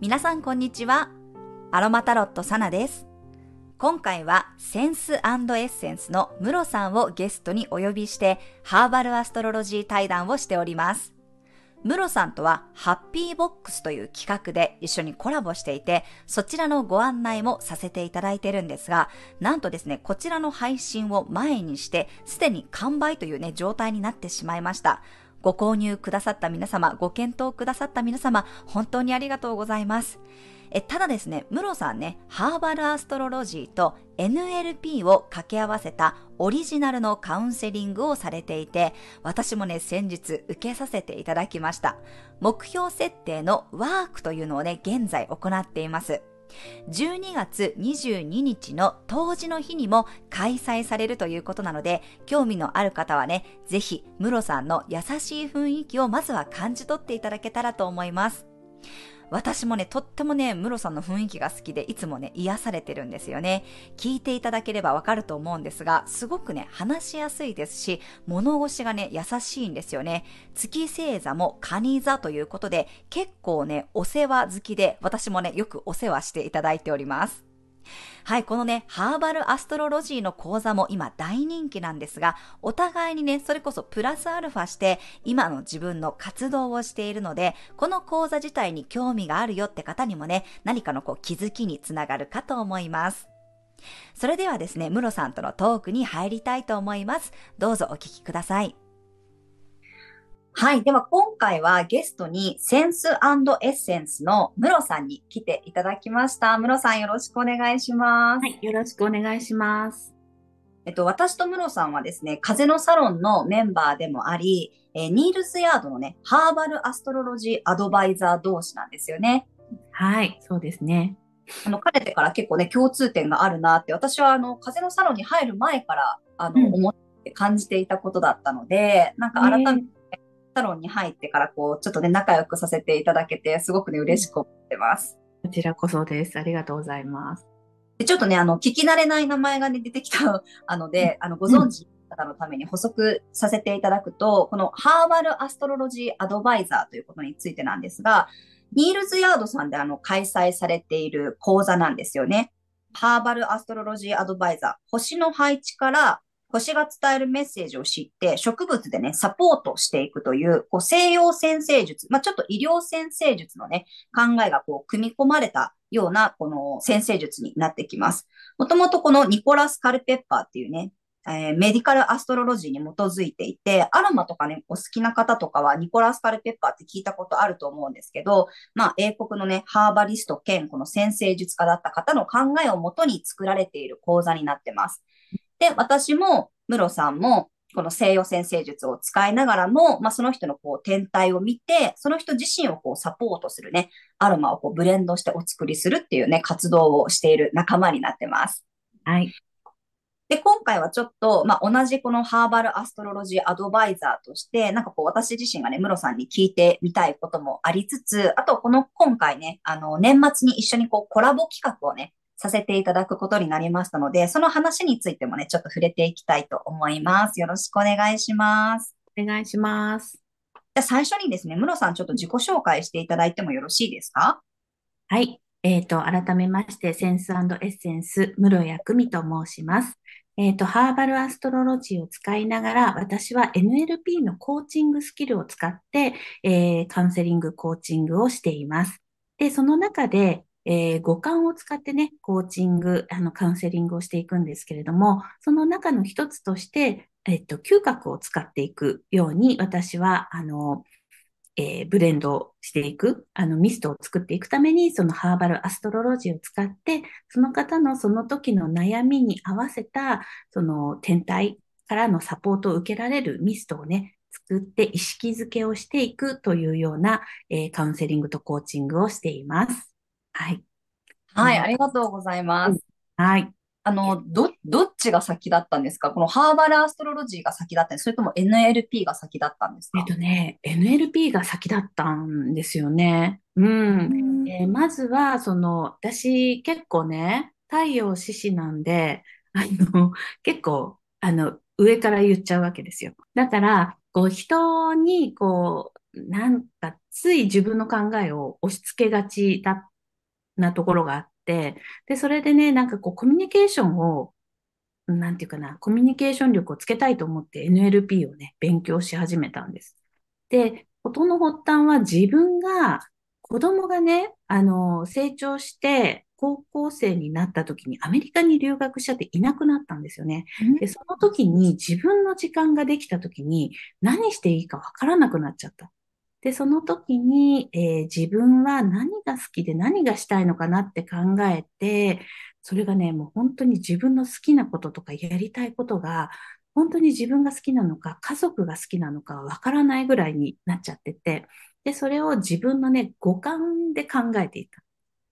皆さんこんにちは。アロマタロットサナです。今回はセンスエッセンスのムロさんをゲストにお呼びしてハーバルアストロロジー対談をしております。ムロさんとはハッピーボックスという企画で一緒にコラボしていて、そちらのご案内もさせていただいてるんですが、なんとですね、こちらの配信を前にして、すでに完売というね、状態になってしまいました。ご購入くださった皆様、ご検討くださった皆様、本当にありがとうございます。えただですね、ムロさんね、ハーバルアストロロジーと NLP を掛け合わせたオリジナルのカウンセリングをされていて、私もね、先日受けさせていただきました。目標設定のワークというのをね、現在行っています。12月22日の当時の日にも開催されるということなので、興味のある方はね、ぜひ、ムロさんの優しい雰囲気をまずは感じ取っていただけたらと思います。私もね、とってもね、ムロさんの雰囲気が好きで、いつもね、癒されてるんですよね。聞いていただければわかると思うんですが、すごくね、話しやすいですし、物腰がね、優しいんですよね。月星座も蟹座ということで、結構ね、お世話好きで、私もね、よくお世話していただいております。はい、このね、ハーバルアストロロジーの講座も今大人気なんですが、お互いにね、それこそプラスアルファして、今の自分の活動をしているので、この講座自体に興味があるよって方にもね、何かのこう気づきにつながるかと思います。それではですね、ムロさんとのトークに入りたいと思います。どうぞお聞きください。はい。では今回はゲストにセンスエッセンスのムロさんに来ていただきました。ムロさんよろしくお願いします。はい。よろしくお願いします。えっと、私とムロさんはですね、風のサロンのメンバーでもあり、えー、ニールズヤードのね、ハーバルアストロロジーアドバイザー同士なんですよね。はい。そうですね。あの、かねてから結構ね、共通点があるなって、私はあの、風のサロンに入る前から、あの、うん、思って感じていたことだったので、なんか改めて、サロンに入ってからこう、ちょっとね、仲良くさせていただけて、すごくね、嬉しく思ってます。こちらこそです。ありがとうございます。でちょっとね、あの、聞き慣れない名前がね、出てきた あので、あの、ご存知の方のために補足させていただくと、このハーバルアストロロジーアドバイザーということについてなんですが、ニールズヤードさんであの、開催されている講座なんですよね。ハーバルアストロロジーアドバイザー、星の配置から星が伝えるメッセージを知って、植物でね、サポートしていくという、こう西洋先生術、まあ、ちょっと医療先生術のね、考えがこう、組み込まれたような、この先生術になってきます。もともとこのニコラス・カルペッパーっていうね、えー、メディカルアストロロジーに基づいていて、アロマとかね、お好きな方とかはニコラス・カルペッパーって聞いたことあると思うんですけど、まあ、英国のね、ハーバリスト兼この先生術家だった方の考えをもとに作られている講座になってます。で、私も、ムロさんも、この西洋先生術を使いながらも、まあ、その人のこう天体を見て、その人自身をこうサポートするね、アロマをこうブレンドしてお作りするっていうね、活動をしている仲間になってます。はい。で、今回はちょっと、まあ、同じこのハーバルアストロロジーアドバイザーとして、なんかこう私自身がね、ムロさんに聞いてみたいこともありつつ、あとこの今回ね、あの、年末に一緒にこうコラボ企画をね、させていただくことになりましたので、その話についてもね、ちょっと触れていきたいと思います。よろしくお願いします。お願いします。じゃ最初にですね、ムロさんちょっと自己紹介していただいてもよろしいですか？はい。えっ、ー、と、改めまして、センスエッセンス、室谷久美と申します。えっ、ー、と、ハーバルアストロロジーを使いながら、私は NLP のコーチングスキルを使って、えー、カウンセリング、コーチングをしています。で、その中で、えー、五感を使ってね、コーチング、あの、カウンセリングをしていくんですけれども、その中の一つとして、えっと、嗅覚を使っていくように、私は、あの、えー、ブレンドしていく、あの、ミストを作っていくために、そのハーバルアストロロジーを使って、その方のその時の悩みに合わせた、その天体からのサポートを受けられるミストをね、作って意識づけをしていくというような、えー、カウンセリングとコーチングをしています。はい。はい、ありがとうございます。はい。あの、ど、どっちが先だったんですか？このハーバルアストロロジーが先だったんそれとも NLP が先だったんですか？えっとね、NLP が先だったんですよね。うん。えー、まずは、その、私結構ね、太陽獅子なんで、あの、結構、あの、上から言っちゃうわけですよ。だから、こう、人に、こう、なんか、つい自分の考えを押し付けがちだっなところがあって、で、それでね、なんかこう、コミュニケーションを、なんていうかな、コミュニケーション力をつけたいと思って NLP をね、勉強し始めたんです。で、事の発端は自分が、子供がね、あの、成長して、高校生になった時にアメリカに留学しちゃっていなくなったんですよね。で、その時に自分の時間ができた時に何していいかわからなくなっちゃった。で、その時に、えー、自分は何が好きで何がしたいのかなって考えて、それがね、もう本当に自分の好きなこととかやりたいことが、本当に自分が好きなのか、家族が好きなのかわからないぐらいになっちゃってて、で、それを自分のね、五感で考えていた。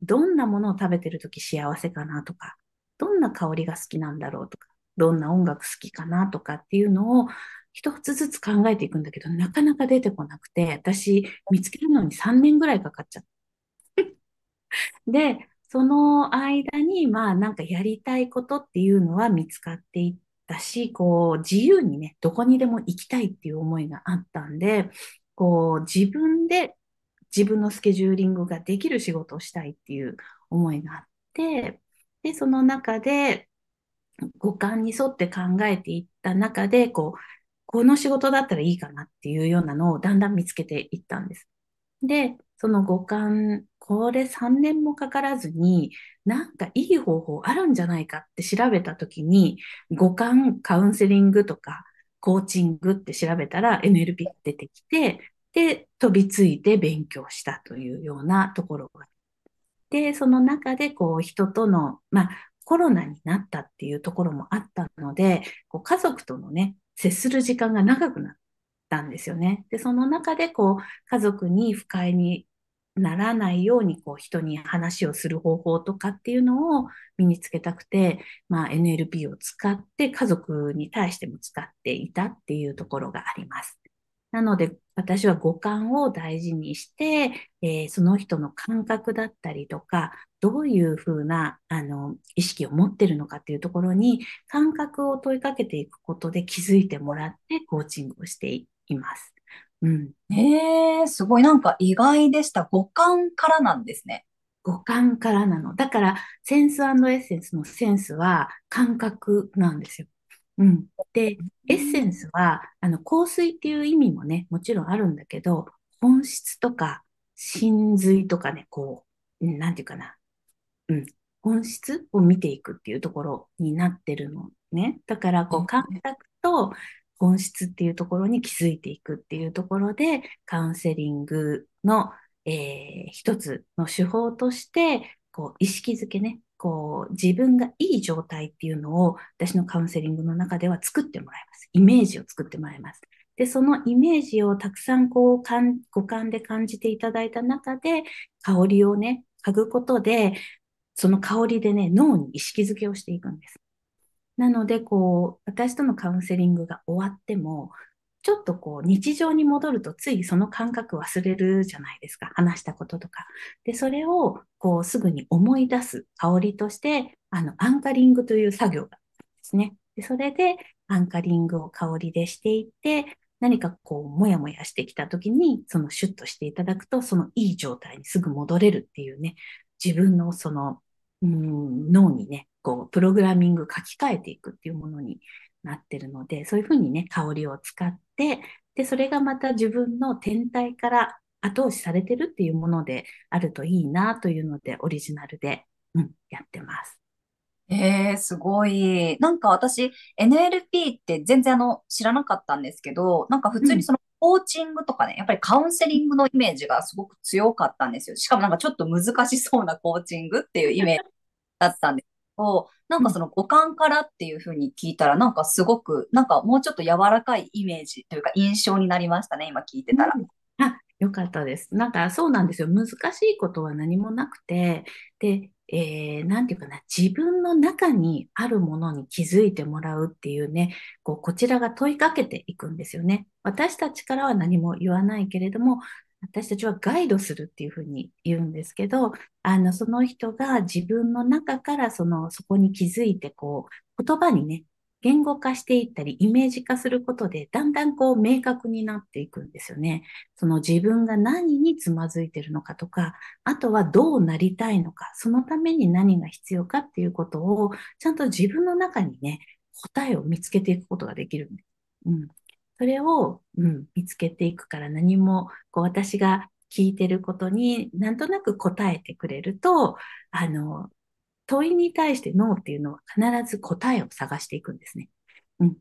どんなものを食べてるとき幸せかなとか、どんな香りが好きなんだろうとか、どんな音楽好きかなとかっていうのを一つずつ考えていくんだけど、なかなか出てこなくて、私見つけるのに3年ぐらいかかっちゃった。で、その間に、まあなんかやりたいことっていうのは見つかっていったし、こう自由にね、どこにでも行きたいっていう思いがあったんで、こう自分で自分のスケジューリングができる仕事をしたいっていう思いがあって、で、その中で、五感に沿って考えていった中で、こう、この仕事だったらいいかなっていうようなのをだんだん見つけていったんです。で、その五感、これ3年もかからずに、なんかいい方法あるんじゃないかって調べたときに、五感カウンセリングとか、コーチングって調べたら NLP が出てきて、で、飛びついて勉強したというようなところが。で、その中で、こう、人との、まあ、コロナになったっていうところもあったので、こう家族とのね、接する時間が長くなったんですよね。で、その中で、こう、家族に不快にならないように、こう、人に話をする方法とかっていうのを身につけたくて、まあ、NLP を使って家族に対しても使っていたっていうところがあります。なので、私は五感を大事にして、えー、その人の感覚だったりとか、どういうふうな、あの、意識を持ってるのかっていうところに、感覚を問いかけていくことで気づいてもらってコーチングをしています。うん。へえ、すごいなんか意外でした。五感からなんですね。五感からなの。だから、センスエッセンスのセンスは感覚なんですよ。うん。で、エッセンスは、あの、香水っていう意味もね、もちろんあるんだけど、本質とか、真髄とかね、こう、なんていうかな。うん。本質を見ていくっていうところになってるのね。だから、こう、感覚と本質っていうところに気づいていくっていうところで、カウンセリングの、えー、一つの手法として、こう、意識づけね、こう、自分がいい状態っていうのを私のカウンセリングの中では作ってもらいます。イメージを作ってもらいます。で、そのイメージをたくさんこう、五感で感じていただいた中で、香りをね、嗅ぐことで、その香りでね、脳に意識づけをしていくんです。なので、こう、私とのカウンセリングが終わっても、ちょっとこう日常に戻るとついその感覚忘れるじゃないですか。話したこととか。で、それをこうすぐに思い出す香りとして、あの、アンカリングという作業がですね。で、それでアンカリングを香りでしていって、何かこう、もやもやしてきた時に、そのシュッとしていただくと、そのいい状態にすぐ戻れるっていうね、自分のその、うん、脳にね、こう、プログラミング書き換えていくっていうものになってるので、そういうふうにね、香りを使って、で、それがまた自分の天体から後押しされてるっていうものであるといいなというので、オリジナルで、うん、やってます。えー、すごい。なんか私、NLP って全然あの、知らなかったんですけど、なんか普通にその、コーチングとかね、やっぱりカウンセリングのイメージがすごく強かったんですよ。しかもなんかちょっと難しそうなコーチングっていうイメージだったんですど、なんかその五感からっていうふうに聞いたら、なんかすごく、なんかもうちょっと柔らかいイメージというか印象になりましたね、今聞いてたら。うんあ、よかったです。なんかそうなんですよ。難しいことは何もなくて、で、えー、なんていうかな、自分の中にあるものに気づいてもらうっていうね、こう、こちらが問いかけていくんですよね。私たちからは何も言わないけれども、私たちはガイドするっていうふうに言うんですけど、あの、その人が自分の中からその、そこに気づいて、こう、言葉にね、言語化していったり、イメージ化することで、だんだんこう明確になっていくんですよね。その自分が何につまずいてるのかとか、あとはどうなりたいのか、そのために何が必要かっていうことを、ちゃんと自分の中にね、答えを見つけていくことができる。うん。それを、うん、見つけていくから何も、こう私が聞いてることになんとなく答えてくれると、あの、問いに対してノーっていうのは必ず答えを探していくんですね。うん。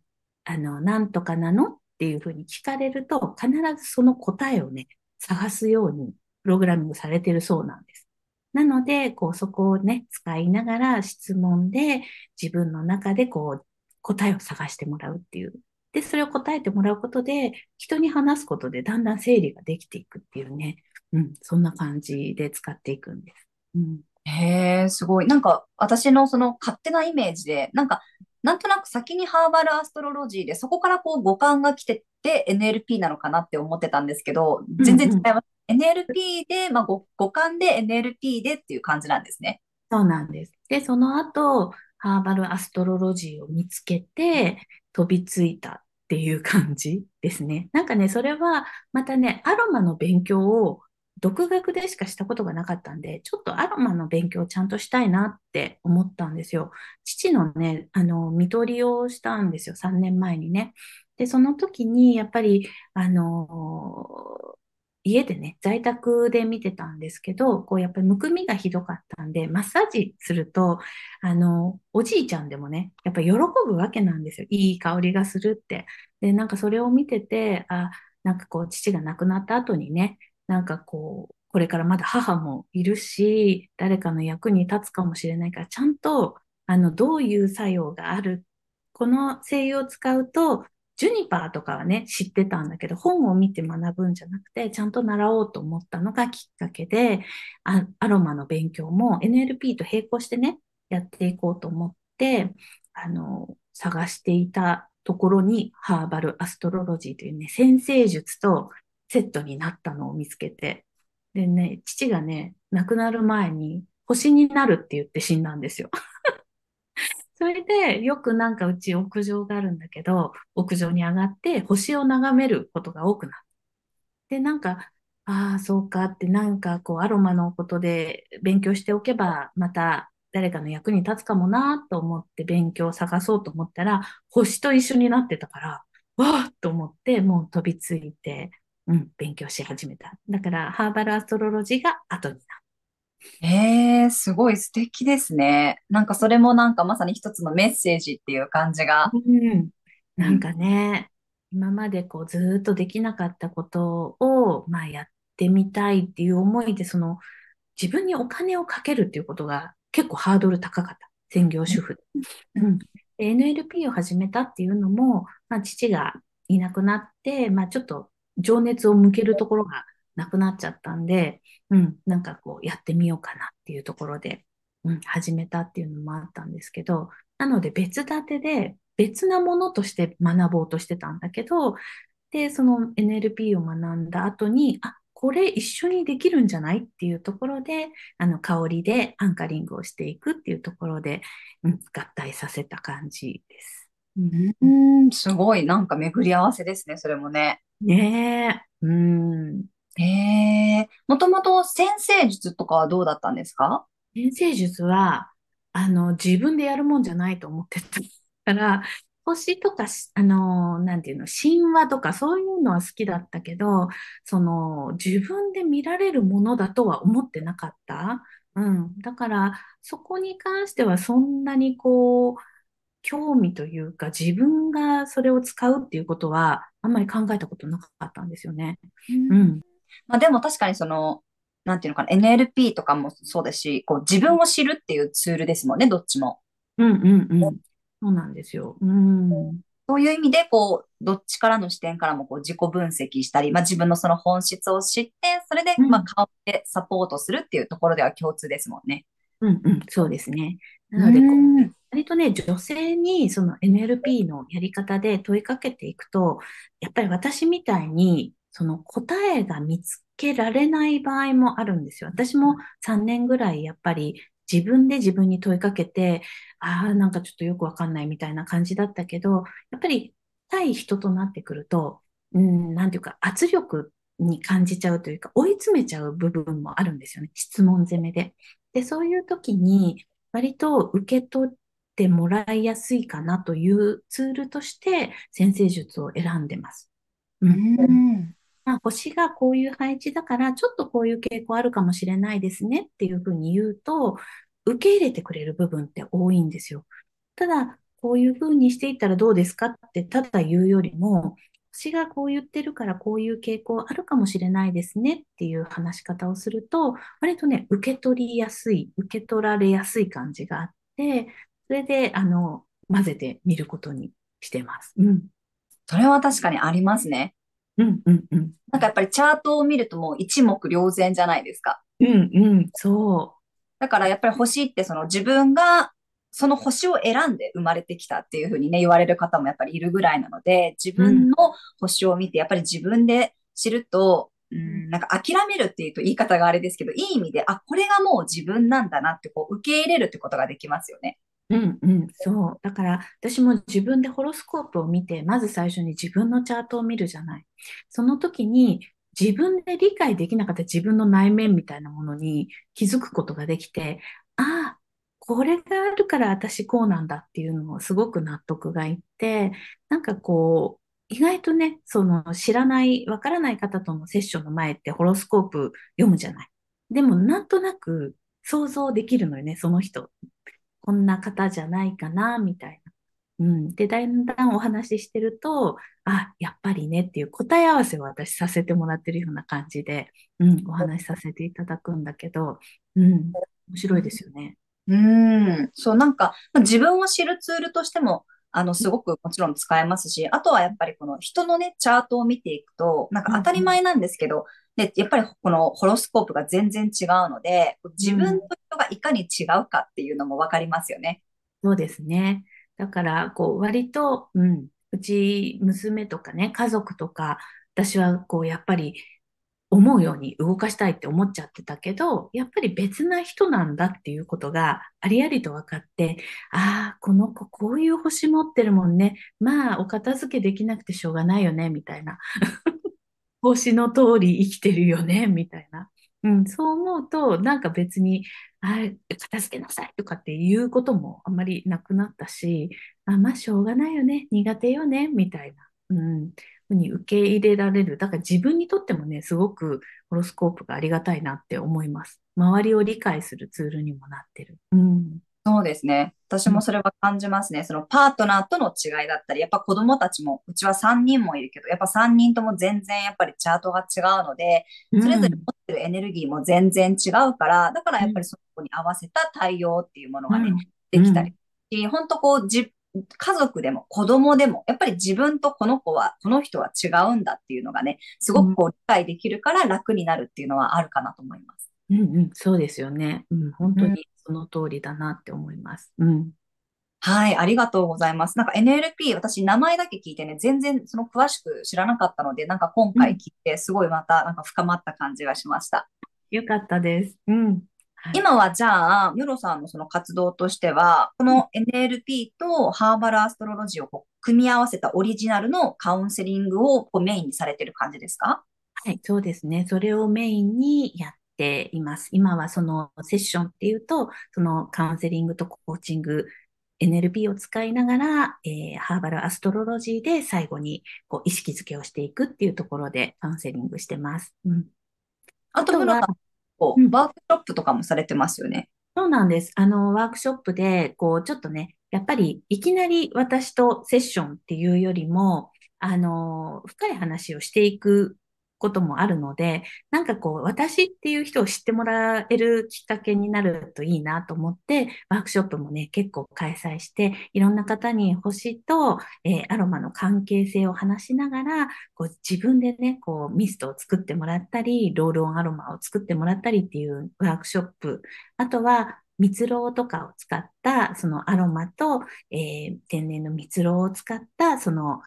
あの、なんとかなのっていうふうに聞かれると、必ずその答えをね、探すようにプログラミングされてるそうなんです。なので、こう、そこをね、使いながら質問で自分の中でこう、答えを探してもらうっていう。で、それを答えてもらうことで、人に話すことでだんだん整理ができていくっていうね。うん、そんな感じで使っていくんです。うん。へえ、すごい。なんか、私のその勝手なイメージで、なんか、なんとなく先にハーバルアストロロジーで、そこからこう五感が来てって NLP なのかなって思ってたんですけど、全然違います。うんうん、NLP で、まあ五、五感で NLP でっていう感じなんですね。そうなんです。で、その後、ハーバルアストロロジーを見つけて、飛びついたっていう感じですね。なんかね、それは、またね、アロマの勉強を独学でしかしたことがなかったんで、ちょっとアロマの勉強をちゃんとしたいなって思ったんですよ。父のね、あの、見取りをしたんですよ、3年前にね。で、その時に、やっぱり、あの、家でね、在宅で見てたんですけど、こう、やっぱりむくみがひどかったんで、マッサージすると、あの、おじいちゃんでもね、やっぱ喜ぶわけなんですよ。いい香りがするって。で、なんかそれを見てて、あ、なんかこう、父が亡くなった後にね、なんかこう、これからまだ母もいるし、誰かの役に立つかもしれないから、ちゃんと、あの、どういう作用がある。この精油を使うと、ジュニパーとかはね、知ってたんだけど、本を見て学ぶんじゃなくて、ちゃんと習おうと思ったのがきっかけで、アロマの勉強も NLP と並行してね、やっていこうと思って、あの、探していたところに、ハーバルアストロロジーというね、先生術とセットになったのを見つけて、でね、父がね、亡くなる前に星になるって言って死んだんですよ。それで、よくなんかうち屋上があるんだけど、屋上に上がって星を眺めることが多くなった。で、なんか、ああ、そうかって、なんかこう、アロマのことで勉強しておけば、また誰かの役に立つかもなと思って勉強を探そうと思ったら、星と一緒になってたから、わーと思って、もう飛びついて、うん、勉強し始めた。だから、ハーバルアストロロジーが後になる。ええー、すごい素敵ですね。なんかそれもなんかまさに一つのメッセージっていう感じが。うん。なんかね、今までこうずっとできなかったことを、まあやってみたいっていう思いで、その自分にお金をかけるっていうことが結構ハードル高かった。専業主婦。うん。NLP を始めたっていうのも、まあ父がいなくなって、まあちょっと情熱を向けるところがなくなっちゃったんで、うん、なんかこうやってみようかなっていうところで、うん、始めたっていうのもあったんですけど、なので別立てで別なものとして学ぼうとしてたんだけど、で、その NLP を学んだ後に、あ、これ一緒にできるんじゃないっていうところで、あの、香りでアンカリングをしていくっていうところで、うん、合体させた感じです。うん、すごい、なんか巡り合わせですね、それもね。ねえ。うん。へえ。もともと先生術とかはどうだったんですか？先生術は、あの、自分でやるもんじゃないと思ってたから、星とか、あの、なんていうの、神話とかそういうのは好きだったけど、その、自分で見られるものだとは思ってなかった。うん。だから、そこに関してはそんなにこう、興味というか、自分がそれを使うっていうことは、あんまり考えたことなかったんですよね。うん。まあでも確かにその、なんていうのかな、NLP とかもそうですし、こう自分を知るっていうツールですもんね、どっちも。うんうんうん。そうなんですよ。うん。そういう意味で、こう、どっちからの視点からもこう自己分析したり、まあ自分のその本質を知って、それで、まあ顔でサポートするっていうところでは共通ですもんね。うんうん、そうですね。なのでこう、割とね、女性にその NLP のやり方で問いかけていくと、やっぱり私みたいにその答えが見つけられない場合もあるんですよ。私も3年ぐらいやっぱり自分で自分に問いかけて、ああ、なんかちょっとよくわかんないみたいな感じだったけど、やっぱり対人となってくると、うん、なんていうか圧力に感じちゃうというか、追い詰めちゃう部分もあるんですよね。質問攻めで。で、そういう時に、割と受け取ってもらいやすいかなというツールとして、先生術を選んでます。うん。まあ、星がこういう配置だから、ちょっとこういう傾向あるかもしれないですねっていうふうに言うと、受け入れてくれる部分って多いんですよ。ただ、こういうふうにしていったらどうですかってただ言うよりも、星がこう言ってるからこういう傾向あるかもしれないですねっていう話し方をすると、割とね、受け取りやすい、受け取られやすい感じがあって、それで、あの、混ぜてみることにしてます。うん。それは確かにありますね。うんうんうん。なんかやっぱりチャートを見るともう一目瞭然じゃないですか。うんうん、そう。だからやっぱり星ってその自分がその星を選んで生まれてきたっていうふうにね、言われる方もやっぱりいるぐらいなので、自分の星を見てやっぱり自分で知ると、うん、なんか諦めるっていうと言い方があれですけど、いい意味で、あ、これがもう自分なんだなってこう受け入れるってことができますよね。うんうん、そう。だから私も自分でホロスコープを見て、まず最初に自分のチャートを見るじゃない。その時に自分で理解できなかった自分の内面みたいなものに気づくことができて、ああ、これがあるから私こうなんだっていうのをすごく納得がいって、なんかこう、意外とね、その知らない、わからない方とのセッションの前ってホロスコープ読むじゃない。でもなんとなく想像できるのよね、その人。こんな方じゃないかな、みたいな。うん。で、だんだんお話ししてると、あ、やっぱりねっていう答え合わせを私させてもらってるような感じで、うん、お話しさせていただくんだけど、うん、面白いですよね。うん、そう、なんか、自分を知るツールとしても、あの、すごくもちろん使えますし、あとはやっぱりこの人のね、チャートを見ていくと、なんか当たり前なんですけど、で、やっぱりこのホロスコープが全然違うので、自分と人がいかに違うかっていうのもわかりますよね。そうですね。だから、こう、割と、うん、うち、娘とかね、家族とか、私は、こう、やっぱり、思うように動かしたいって思っちゃってたけど、やっぱり別な人なんだっていうことがありありと分かって、ああ、この子こういう星持ってるもんね。まあ、お片付けできなくてしょうがないよね、みたいな。星の通り生きてるよね、みたいな。うん、そう思うと、なんか別に、あ片付けなさいとかっていうこともあんまりなくなったし、あまあ、しょうがないよね、苦手よね、みたいな。うん、ふうに受け入れられる。だから自分にとってもね、すごくホロスコープがありがたいなって思います。周りを理解するツールにもなってる。うん。そうですね。私もそれは感じますね。そのパートナーとの違いだったり、やっぱ子供たちも、うちは3人もいるけど、やっぱ3人とも全然やっぱりチャートが違うので、それぞれ持ってるエネルギーも全然違うから、だからやっぱりそこに合わせた対応っていうものがね、できたり。本当こう、じ、家族でも子供でも、やっぱり自分とこの子は、この人は違うんだっていうのがね、すごくこう理解できるから楽になるっていうのはあるかなと思います。うんうん、そうですよね。うん、本当にその通りだなって思います。うん。はい、ありがとうございます。なんか NLP、私名前だけ聞いてね、全然その詳しく知らなかったので、なんか今回聞いて、すごいまたなんか深まった感じがしました。よかったです。うん。今はじゃあ、ムロさんのその活動としては、この NLP とハーバルアストロロジーをこう組み合わせたオリジナルのカウンセリングをこうメインにされてる感じですか？はい、そうですね。それをメインにやっています。今はそのセッションっていうと、そのカウンセリングとコーチング、NLP を使いながら、えー、ハーバルアストロロジーで最後にこう意識づけをしていくっていうところでカウンセリングしてます。うん、あとは、こう、ワークショップとかもされてますよね。そうなんです。あの、ワークショップで、こう、ちょっとね、やっぱりいきなり私とセッションっていうよりも、あの、深い話をしていくこともあるので、なんかこう、私っていう人を知ってもらえるきっかけになるといいなと思って、ワークショップもね、結構開催して、いろんな方に星と、えー、アロマの関係性を話しながら、こう自分でね、こうミストを作ってもらったり、ロールオンアロマを作ってもらったりっていうワークショップ。あとは、蜜蝋とかを使った、そのアロマと、えー、天然の蜜蝋を使った、その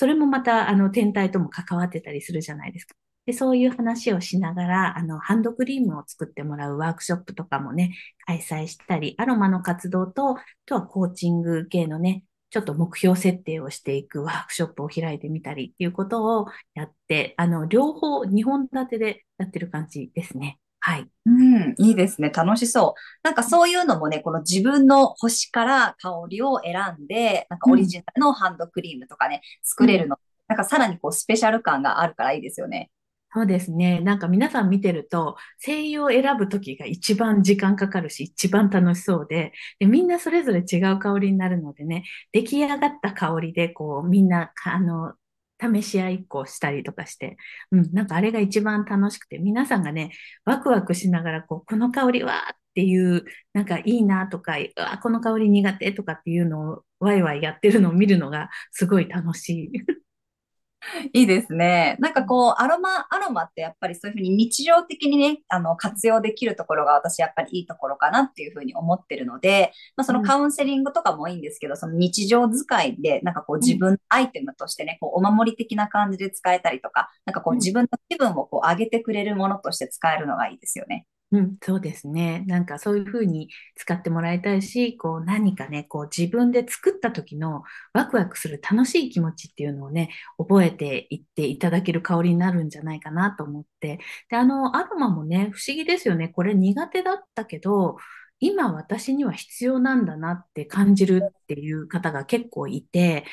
それもまた、あの、天体とも関わってたりするじゃないですか。で、そういう話をしながら、あの、ハンドクリームを作ってもらうワークショップとかもね、開催したり、アロマの活動と、あとはコーチング系のね、ちょっと目標設定をしていくワークショップを開いてみたりっていうことをやって、あの、両方2本立てでやってる感じですね。はい。うん、いいですね。楽しそう。なんかそういうのもね、この自分の星から香りを選んで、なんかオリジナルのハンドクリームとかね、作れるの。なんかさらにこうスペシャル感があるからいいですよね。そうですね。なんか皆さん見てると、声優を選ぶときが一番時間かかるし、一番楽しそうでで、みんなそれぞれ違う香りになるのでね、出来上がった香りで、こう、みんな、あの、試し合いっこしたりとかして、うん、なんかあれが一番楽しくて、皆さんがね、ワクワクしながら、こう、この香りはっていう、なんかいいなとか、あ、この香り苦手とかっていうのをワイワイやってるのを見るのがすごい楽しい。いいですね。なんかこう、アロマ、アロマってやっぱりそういうふうに日常的にね、あの、活用できるところが私やっぱりいいところかなっていうふうに思ってるので、まあそのカウンセリングとかもいいんですけど、その日常使いで、なんかこう自分アイテムとしてね、こうお守り的な感じで使えたりとか、なんかこう自分の気分をこう上げてくれるものとして使えるのがいいですよね。うん、そうですね。なんかそういうふうに使ってもらいたいし、こう何かね、こう自分で作った時のワクワクする楽しい気持ちっていうのをね、覚えていっていただける香りになるんじゃないかなと思って。で、あの、アロマもね、不思議ですよね。これ苦手だったけど、今私には必要なんだなって感じるっていう方が結構いて、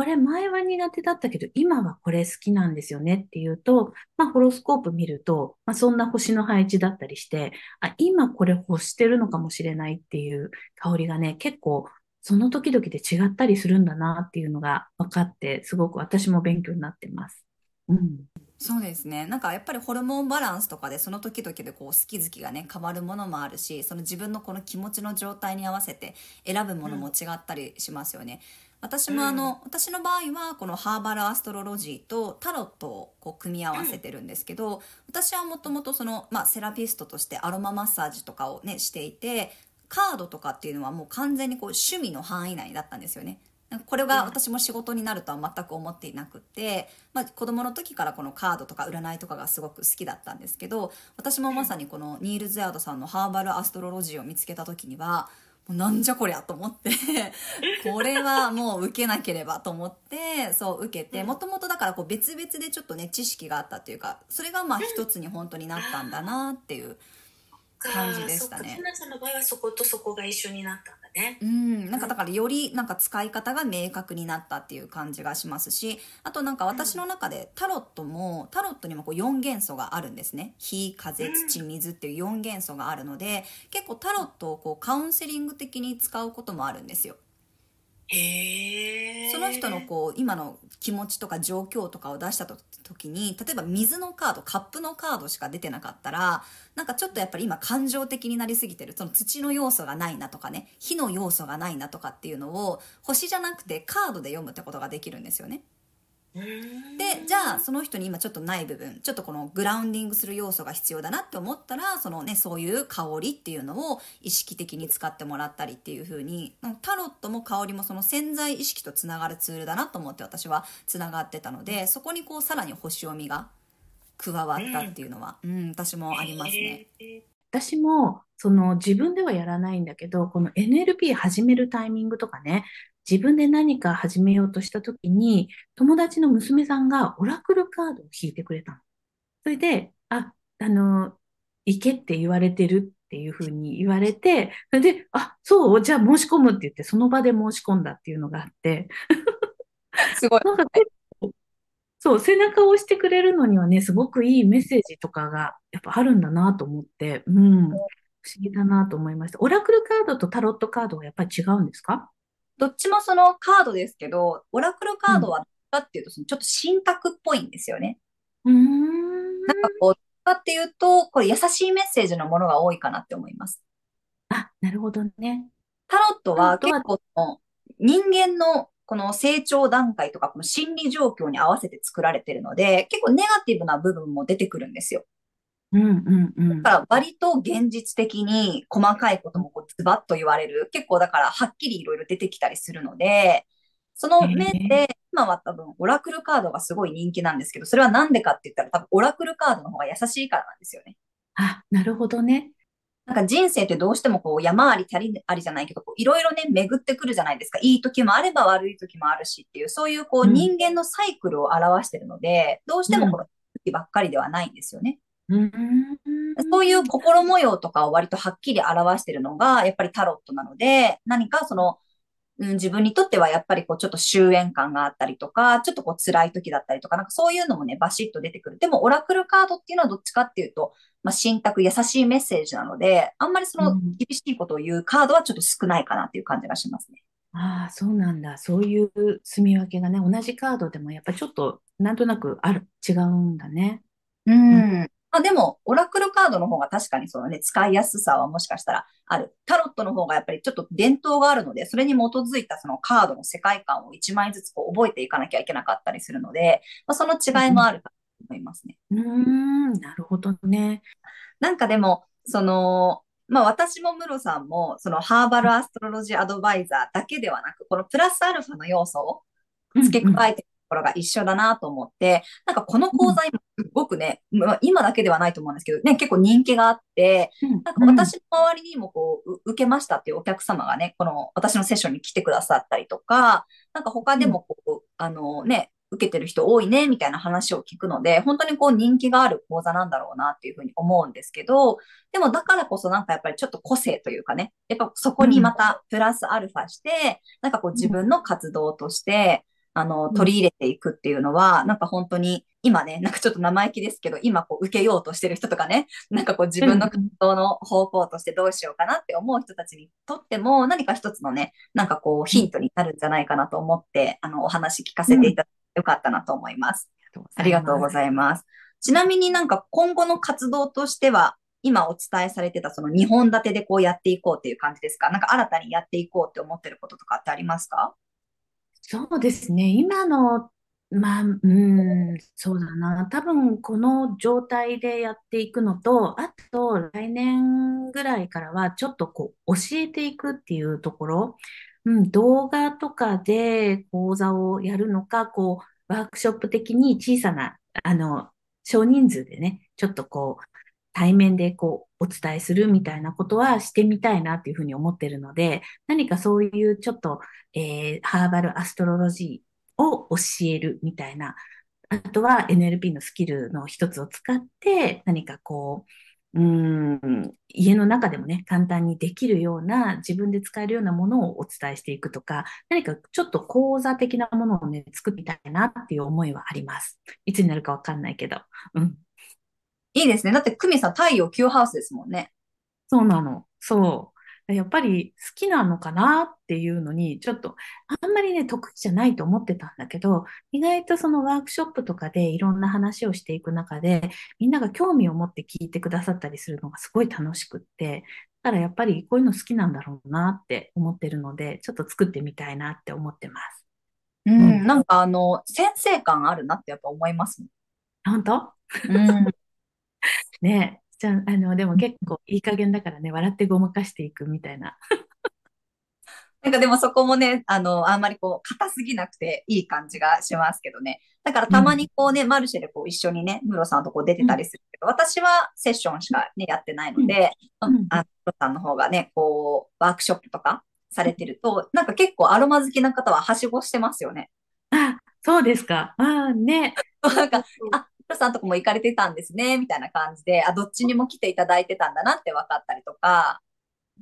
これ前は苦手だったけど、今はこれ好きなんですよねっていうと、まあ、ホロスコープ見ると、まあ、そんな星の配置だったりして、あ、今これ欲してるのかもしれないっていう香りがね、結構その時々で違ったりするんだなっていうのが分かって、すごく私も勉強になってます。うん。そうですね。なんかやっぱりホルモンバランスとかでその時々でこう好き好きがね変わるものもあるし、その自分のこの気持ちの状態に合わせて選ぶものも違ったりしますよね。うん私もあの、うん、私の場合はこのハーバルアストロロジーとタロットをこう組み合わせてるんですけど、うん、私はもともとその、まあ、セラピストとしてアロママッサージとかをねしていてカードとかっていうのはもう完全にこう趣味の範囲内だったんですよね。これが私も仕事になるとは全く思っていなくて、まあ、子供の時からこのカードとか占いとかがすごく好きだったんですけど私もまさにこのニール・ズヤードさんのハーバルアストロロジーを見つけた時にはなんじゃこりゃと思って これはもう受けなければと思ってそう受けてもともとだからこう別々でちょっとね知識があったっていうかそれがまあ一つに本当になったんだなっていう感じでしたね。その場合はそことそこが一緒になったね。うん、なんかだからよりなんか使い方が明確になったっていう感じがしますし、あとなんか私の中でタロットも、タロットにもこう4元素があるんですね。火、風、土、水っていう4元素があるので、結構タロットをこうカウンセリング的に使うこともあるんですよ。その人のこう今の気持ちとか状況とかを出した時に例えば水のカードカップのカードしか出てなかったらなんかちょっとやっぱり今感情的になりすぎてる。その土の要素がないなとかね。火の要素がないなとかっていうのを星じゃなくてカードで読むってことができるんですよね。でじゃあその人に今ちょっとない部分ちょっとこのグラウンディングする要素が必要だなって思ったらそのねそういう香りっていうのを意識的に使ってもらったりっていう風にタロットも香りもその潜在意識とつながるツールだなと思って私はつながってたのでそこにこうさらに星読みが加わったっていうのは、うん、うん、私もありますね。私もその自分ではやらないんだけどこの NLP 始めるタイミングとかね自分で何か始めようとしたときに、友達の娘さんがオラクルカードを引いてくれたの。それで、あ、あの、行けって言われてるっていうふうに言われて、それで、あ、そうじゃあ申し込むって言って、その場で申し込んだっていうのがあって、すごい。なんかそう、背中を押してくれるのにはね、すごくいいメッセージとかがやっぱあるんだなと思って、うん、不思議だなと思いました。オラクルカードとタロットカードはやっぱり違うんですか？どっちもそのカードですけど、オラクルカードはかっていうと、そのちょっと神格っぽいんですよね。うん。なんかこう、かっていうと、これ優しいメッセージのものが多いかなって思います。あ、なるほどね。タロットは結構人間のこの成長段階とか、この心理状況に合わせて作られてるので、結構ネガティブな部分も出てくるんですよ。うんうんうん。だから割と現実的に細かいこともこうズバッと言われる。結構だからはっきりいろいろ出てきたりするので、その面で、今は多分オラクルカードがすごい人気なんですけど、それはなんでかって言ったら多分オラクルカードの方が優しいからなんですよね。あ、なるほどね。なんか人生ってどうしてもこう山あり谷ありじゃないけど、いろいろね、巡ってくるじゃないですか。いい時もあれば悪い時もあるしっていう、そういうこううん人間のサイクルを表してるので、どうしてもこの時ばっかりではないんですよね。うん。そういう心模様とかを割とはっきり表してるのが、やっぱりタロットなので、何かその、うん、自分にとってはやっぱりこうちょっと終焉感があったりとか、ちょっとこう辛い時だったりとか、なんかそういうのもね、バシッと出てくる。でもオラクルカードっていうのはどっちかっていうと、まあ、信託優しいメッセージなので、あんまりそのうん厳しいことを言うカードはちょっと少ないかなっていう感じがしますね。ああ、そうなんだ。そういう住み分けがね、同じカードでもやっぱりちょっとなんとなくある、違うんだね。うん。まあでも、オラクルカードの方が確かにそのね、使いやすさはもしかしたらある。タロットの方がやっぱりちょっと伝統があるので、それに基づいたそのカードの世界観を1枚ずつこう覚えていかなきゃいけなかったりするので、まあ、その違いもあるかと思いますね。うーん、なるほどね。なんかでも、その、まあ私もムロさんも、そのハーバルアストロロジーアドバイザーだけではなく、このプラスアルファの要素を付け加えてころが一緒だなと思って、なんかこの講座今すごくね、まあ今だけではないと思うんですけど、ね、結構人気があって、うん。なんか私の周りにもこう、う受けましたっていうお客様がね、この私のセッションに来てくださったりとか、なんか他でもこう、あのね、受けてる人多いね、みたいな話を聞くので、本当にこう人気がある講座なんだろうなっていうふうに思うんですけど、でもだからこそなんかやっぱりちょっと個性というかね、やっぱそこにまたプラスアルファして、なんかこう自分の活動として、あの、取り入れていくっていうのは、なんか本当に今ね、なんかちょっと生意気ですけど、今こう受けようとしてる人とかね、なんかこう自分の活動の方向としてどうしようかなって思う人たちにとっても、何か一つのね、なんかこうヒントになるんじゃないかなと思って、あの、お話聞かせていただいてよかったなと思います。ありがとうごいざいます。ちなみになんか今後の活動としては、今お伝えされてたその2本立てでこうやっていこうっていう感じですか？なんか新たにやっていこうって思ってることとかってありますか？そうですね。今の、まあ、うん、そうだな。多分、この状態でやっていくのと、あと、来年ぐらいからは、ちょっとこう、教えていくっていうところ、うん、動画とかで講座をやるのか、こう、ワークショップ的に小さな、あの、少人数でね、ちょっとこう、対面でこう、お伝えするみたいなことはしてみたいなっていうふうに思ってるので、何かそういうちょっと、えーハーバルアストロロジーを教えるみたいな、あとは NLP のスキルの一つを使って、何かこう、うん、家の中でもね、簡単にできるような、自分で使えるようなものをお伝えしていくとか、何かちょっと講座的なものをね、作りたいなっていう思いはあります。いつになるかわかんないけど。うん。いいですね。だって、久美さん、太陽9ハウスですもんね。そうなの。そう。やっぱり好きなのかなっていうのに、ちょっとあんまりね、得意じゃないと思ってたんだけど、意外とそのワークショップとかでいろんな話をしていく中で、みんなが興味を持って聞いてくださったりするのがすごい楽しくって、だからやっぱりこういうの好きなんだろうなって思ってるので、ちょっと作ってみたいなって思ってます。うん、うんなんかあの、先生感あるなってやっぱ思いますもん。本当？うん。ねえ。じゃあ、あの、でも結構いい加減だからね、笑ってごまかしていくみたいな。なんかでもそこもね、あの、あんまりこう、硬すぎなくていい感じがしますけどね。だからたまにこうね、マルシェでこう一緒にね、ムロさんとこう出てたりするけど、私はセッションしかね、やってないので、うんうんあムロさんの方がね、こう、ワークショップとかされてると、なんか結構アロマ好きな方ははしごしてますよね。あ、そうですか。ああ、ね。なんか、あ、ムロさんとこも行かれてたんですね、みたいな感じで、あ、どっちにも来ていただいてたんだなって分かったりとか、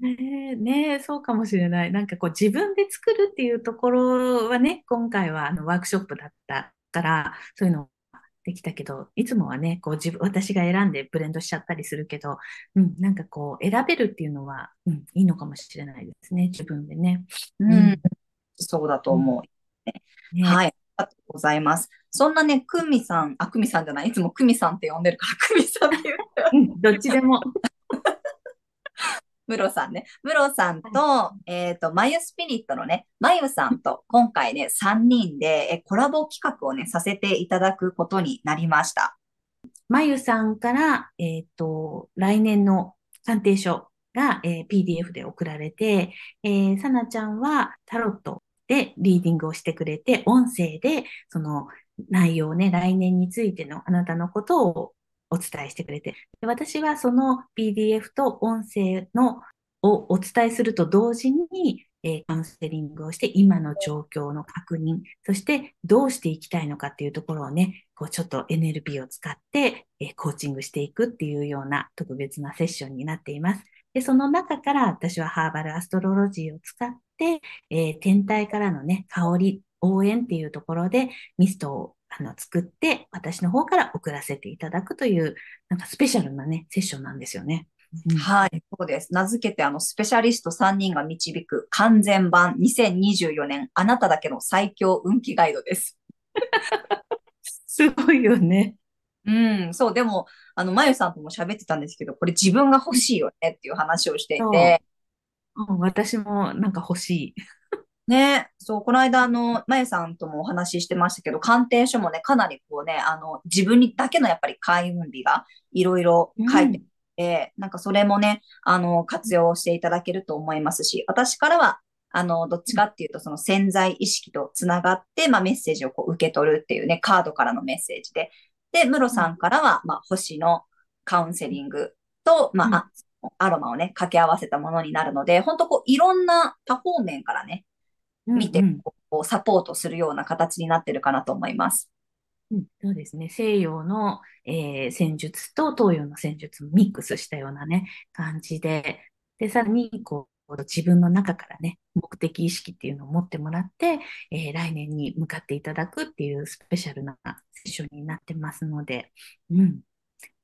ねえ、ねえ、そうかもしれない。なんかこう自分で作るっていうところはね、今回はあのワークショップだったから、そういうのできたけど、いつもはね、こう自分、私が選んでブレンドしちゃったりするけど、うん、なんかこう選べるっていうのは、うん、いいのかもしれないですね、自分でね。うんうんそうだと思う。ねはい。ありがとうございます。そんなね、くみさん、あ、くみさんじゃない、いつもくみさんって呼んでるから、くみさんって言う。うん、どっちでも。ムロさんね。ムロさんと、えっと、マユスピリットのね、マユさんと、今回ね、3人でえコラボ企画をね、させていただくことになりました。まゆさんから、えっと、来年の鑑定書が、えー PDF で送られて、えーさなちゃんはタロットでリーディングをしてくれて、音声でその内容ね、来年についてのあなたのことをお伝えしてくれて、で私はその PDF と音声のをお伝えすると同時に、えー、カウンセリングをして、今の状況の確認、そしてどうしていきたいのかっていうところをね、こうちょっと NLP を使って、えー、コーチングしていくっていうような特別なセッションになっています。で、その中から私はハーバルアストロロジーを使って、えー、天体からのね、香り、応援っていうところでミストをあの作って私の方から送らせていただくという、なんかスペシャルなね、セッションなんですよね。うん、はい、そうです。名付けて、あの、スペシャリスト3人が導く完全版2024年あなただけの最強運気ガイドです。すごいよね。うん、そう、でも、あの、まゆさんとも喋ってたんですけど、これ自分が欲しいよねっていう話をしていて。うん、私もなんか欲しい。ね、そう、この間、あの、まゆさんともお話ししてましたけど、鑑定書もね、かなりこうね、あの、自分にだけのやっぱり開運日がいろいろ書いてて、なんかそれもね、あの、活用していただけると思いますし、私からは、あの、どっちかっていうと、その潜在意識とつながって、まあメッセージをこう受け取るっていうね、カードからのメッセージで。で、ムロさんからは、まあ星のカウンセリングと、まあ、アロマをね、掛け合わせたものになるので、本当こう、いろんな多方面からね、見て、こう、サポートするような形になってるかなと思います。うん、そうですね。西洋の、えー、戦術と東洋の戦術をミックスしたようなね、感じで、で、さらに、こう、自分の中からね、目的意識っていうのを持ってもらって、えー、来年に向かっていただくっていうスペシャルなセッションになってますので、うん、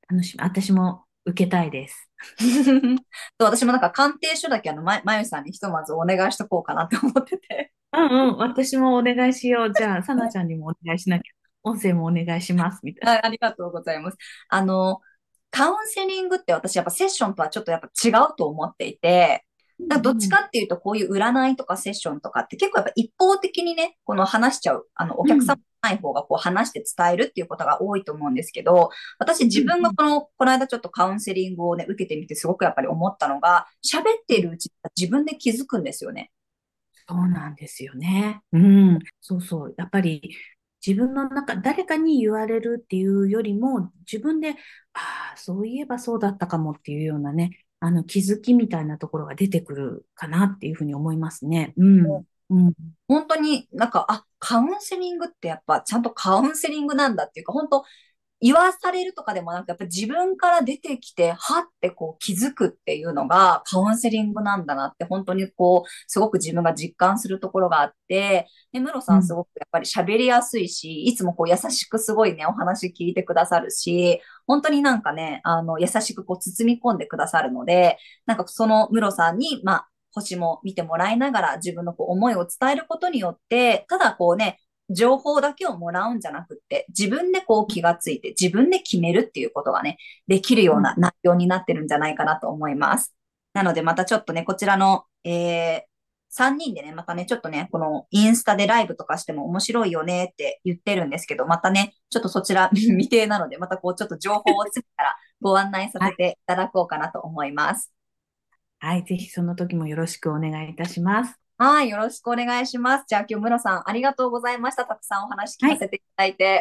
楽しみ。私も受けたいです。私もなんか鑑定書だけあの、ま、まゆさんにひとまずお願いしとこうかなって思ってて。うんうん、私もお願いしよう。じゃあ、さなちゃんにもお願いしなきゃ。音声もお願いします、みたいな。ありがとうございます。あの、カウンセリングって私やっぱセッションとはちょっとやっぱ違うと思っていて、だどっちかっていうと、こういう占いとかセッションとかって結構やっぱ一方的にね、この話しちゃう、あの、お客様ない方がこう話して伝えるっていうことが多いと思うんですけど、私自分がこの、この間ちょっとカウンセリングをね、受けてみてすごくやっぱり思ったのが、喋っているうち自分で気づくんですよね。そうなんですよね。うん。そうそう。やっぱり自分の中、誰かに言われるっていうよりも、自分で、ああ、そういえばそうだったかもっていうようなね、あの気づきみたいなところが出てくるかなっていうふうに思いますね。うん。うん、本当になんか、あ、カウンセリングってやっぱちゃんとカウンセリングなんだっていうか、本当言わされるとかでもなく、やっぱ自分から出てきて、はってこう気づくっていうのがカウンセリングなんだなって、本当にこう、すごく自分が実感するところがあって、で、ムロさん。すごくやっぱり喋りやすいし、いつもこう優しくすごいね、お話聞いてくださるし、本当になんかね、あの、優しくこう包み込んでくださるので、なんかそのムロさんに、まあ、星も見てもらいながら自分のこう思いを伝えることによって、ただこうね、情報だけをもらうんじゃなくって、自分でこう気がついて、自分で決めるっていうことがね、できるような内容になってるんじゃないかなと思います。なので、またちょっとね、こちらの、えー、3人でね、またね、ちょっとね、このインスタでライブとかしても面白いよねって言ってるんですけど、またね、ちょっとそちら 未定なので、またこうちょっと情報をつけたらご案内させていただこうかなと思います。はい、ぜひその時もよろしくお願いいたします。はい、よろしくお願いします。じゃあ今日、村さん、ありがとうございました。たくさんお話聞かせていただいて。は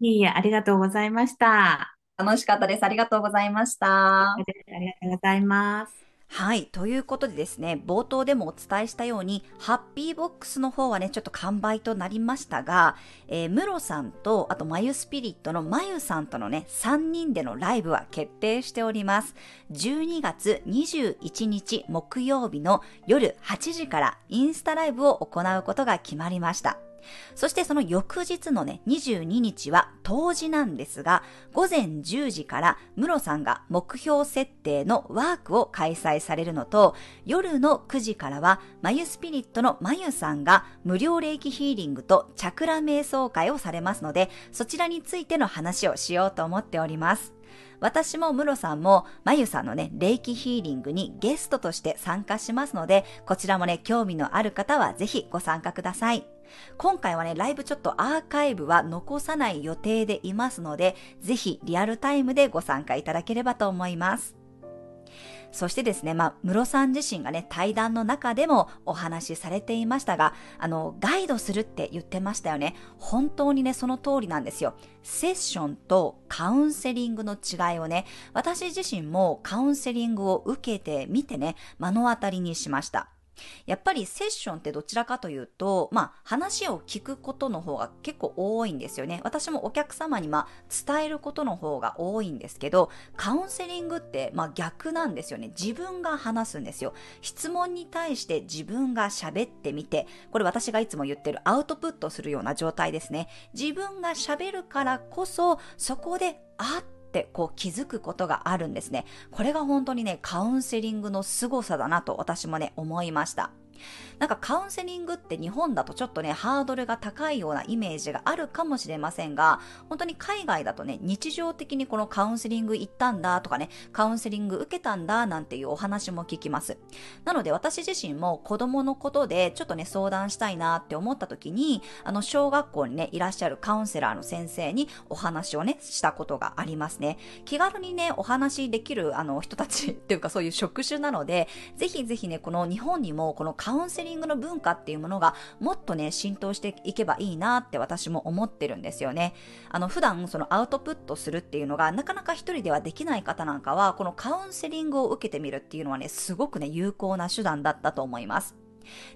い、いいえ、ありがとうございました。楽しかったです。ありがとうございました。ありがとうございます。はい。ということでですね、冒頭でもお伝えしたように、ハッピーボックスの方はね、ちょっと完売となりましたが、えー、ムロさんと、あと、マユスピリットのマユさんとのね、3人でのライブは決定しております。12月21日木曜日の夜8時からインスタライブを行うことが決まりました。そしてその翌日のね、22日は冬至なんですが、午前10時からムロさんが目標設定のワークを開催されるのと、夜の9時からは、マユスピリットのマユさんが無料霊気ヒーリングとチャクラ瞑想会をされますので、そちらについての話をしようと思っております。私もムロさんもまゆさんのね、霊気ヒーリングにゲストとして参加しますので、こちらもね、興味のある方はぜひご参加ください。今回はね、ライブちょっとアーカイブは残さない予定でいますので、ぜひリアルタイムでご参加いただければと思います。そしてですね、まあ、室さん自身がね、対談の中でもお話しされていましたが、あの、ガイドするって言ってましたよね。本当にね、その通りなんですよ。セッションとカウンセリングの違いをね、私自身もカウンセリングを受けてみてね、目の当たりにしました。やっぱりセッションってどちらかというと、まあ話を聞くことの方が結構多いんですよね。私もお客様にまあ伝えることの方が多いんですけど、カウンセリングってまあ逆なんですよね。自分が話すんですよ。質問に対して自分が喋ってみて、これ私がいつも言ってるアウトプットするような状態ですね。自分が喋るからこそ、そこであっってこう気づくことがあるんですね。これが本当にね、カウンセリングの凄さだなと私もね、思いました。なんかカウンセリングって日本だとちょっとね、ハードルが高いようなイメージがあるかもしれませんが、本当に海外だとね、日常的にこのカウンセリング行ったんだとかね、カウンセリング受けたんだなんていうお話も聞きます。なので私自身も子供のことでちょっとね、相談したいなって思った時に、あの、小学校にね、いらっしゃるカウンセラーの先生にお話をね、したことがありますね。気軽にね、お話できるあの人たちっていうかそういう職種なので、ぜひぜひね、この日本にもこのカウンセリングリングの文化っていうものがもっとね、浸透していけばいいなって私も思ってるんですよね。あの、普段そのアウトプットするっていうのがなかなか一人ではできない方なんかは、このカウンセリングを受けてみるっていうのはね、すごくね、有効な手段だったと思います。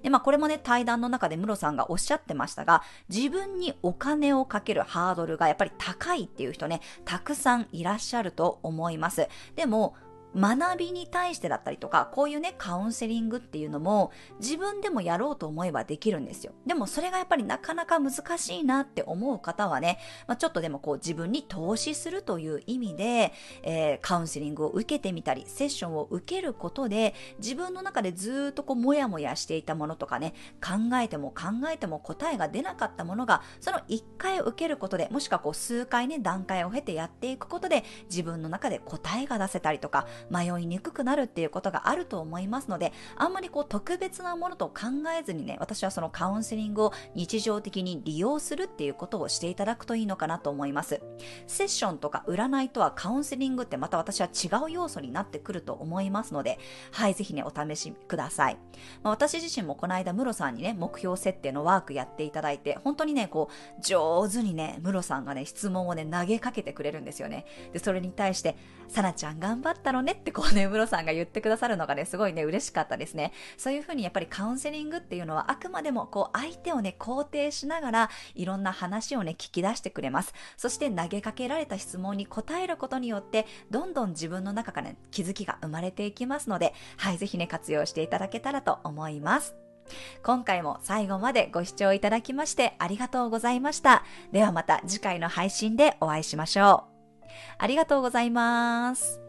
で、まあこれもね、対談の中でムロさんがおっしゃってましたが、自分にお金をかけるハードルがやっぱり高いっていう人ね、たくさんいらっしゃると思います。でも、学びに対してだったりとか、こういうね、カウンセリングっていうのも自分でもやろうと思えばできるんですよ。でもそれがやっぱりなかなか難しいなって思う方はね、まあ、ちょっとでもこう自分に投資するという意味で、えー、カウンセリングを受けてみたり、セッションを受けることで、自分の中でずっとこうもやもやしていたものとかね、考えても考えても答えが出なかったものが、その1回受けることで、もしくはこう数回ね、段階を経てやっていくことで、自分の中で答えが出せたりとか、迷いにくくなるっていうことがあると思いますので、あんまりこう特別なものと考えずにね、私はそのカウンセリングを日常的に利用するっていうことをしていただくといいのかなと思います。セッションとか占いとはカウンセリングってまた私は違う要素になってくると思いますので、はい、ぜひね、お試しください。まあ、私自身もこの間、ムロさんにね、目標設定のワークやっていただいて、本当にね、こう、上手にね、ムロさんがね、質問をね、投げかけてくれるんですよね。で、それに対して、サナちゃん頑張ったのねってこうね、ムロさんが言ってくださるのがね、すごいね、嬉しかったですね。そういうふうにやっぱりカウンセリングっていうのはあくまでもこう相手をね、肯定しながらいろんな話をね、聞き出してくれます。そして投げかけられた質問に答えることによって、どんどん自分の中から、ね、気づきが生まれていきますので、はい、ぜひね、活用していただけたらと思います。今回も最後までご視聴いただきましてありがとうございました。ではまた次回の配信でお会いしましょう。ありがとうございます。